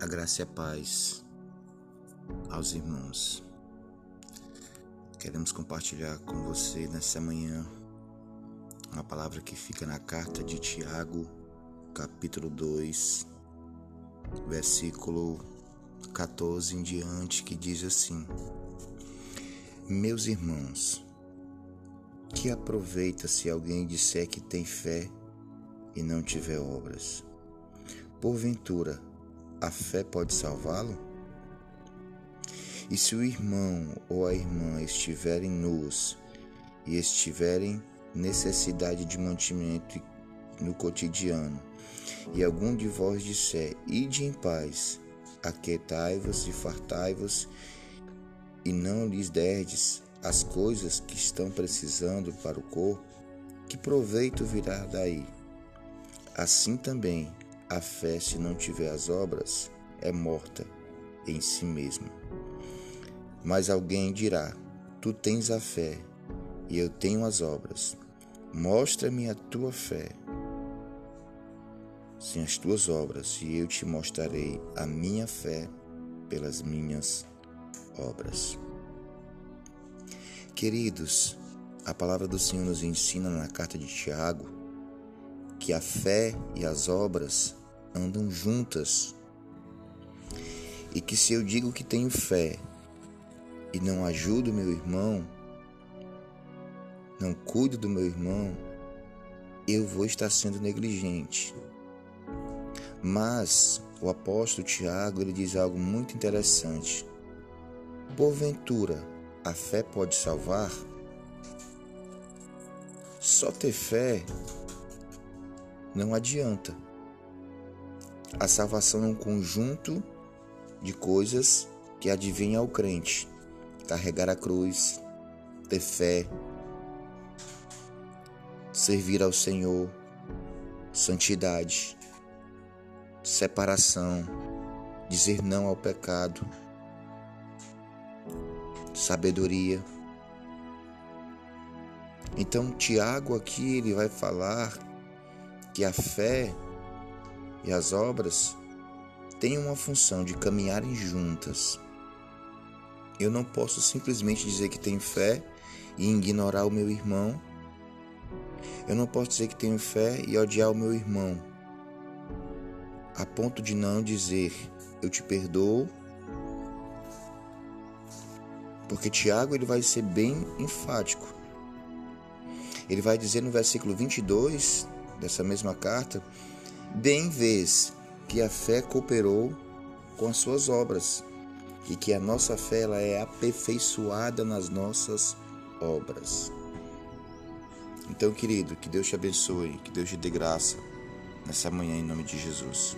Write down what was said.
A graça e a paz aos irmãos. Queremos compartilhar com você nessa manhã uma palavra que fica na carta de Tiago, capítulo 2, versículo 14 em diante, que diz assim: Meus irmãos, que aproveita se alguém disser que tem fé e não tiver obras? Porventura, a fé pode salvá-lo? E se o irmão ou a irmã estiverem nus e estiverem necessidade de mantimento no cotidiano, e algum de vós disser: Ide em paz, aquietai-vos e fartai-vos, e não lhes derdes as coisas que estão precisando para o corpo, que proveito virá daí? Assim também a fé, se não tiver as obras, é morta em si mesma. Mas alguém dirá: Tu tens a fé e eu tenho as obras. Mostra-me a tua fé sem as tuas obras, e eu te mostrarei a minha fé pelas minhas obras. Queridos, a palavra do Senhor nos ensina na carta de Tiago que a fé e as obras andam juntas. E que se eu digo que tenho fé e não ajudo meu irmão, não cuido do meu irmão, eu vou estar sendo negligente. Mas o apóstolo Tiago ele diz algo muito interessante. Porventura, a fé pode salvar? Só ter fé não adianta. A salvação é um conjunto de coisas que adivinha ao crente: carregar a cruz, ter fé, servir ao Senhor, santidade, separação, dizer não ao pecado, sabedoria. Então, Tiago aqui ele vai falar que a fé e as obras têm uma função de caminharem juntas. Eu não posso simplesmente dizer que tenho fé e ignorar o meu irmão. Eu não posso dizer que tenho fé e odiar o meu irmão, a ponto de não dizer eu te perdoo, porque Tiago ele vai ser bem enfático. Ele vai dizer no versículo 22 dessa mesma carta Bem vês que a fé cooperou com as suas obras e que a nossa fé ela é aperfeiçoada nas nossas obras. Então, querido, que Deus te abençoe, que Deus te dê graça nessa manhã em nome de Jesus.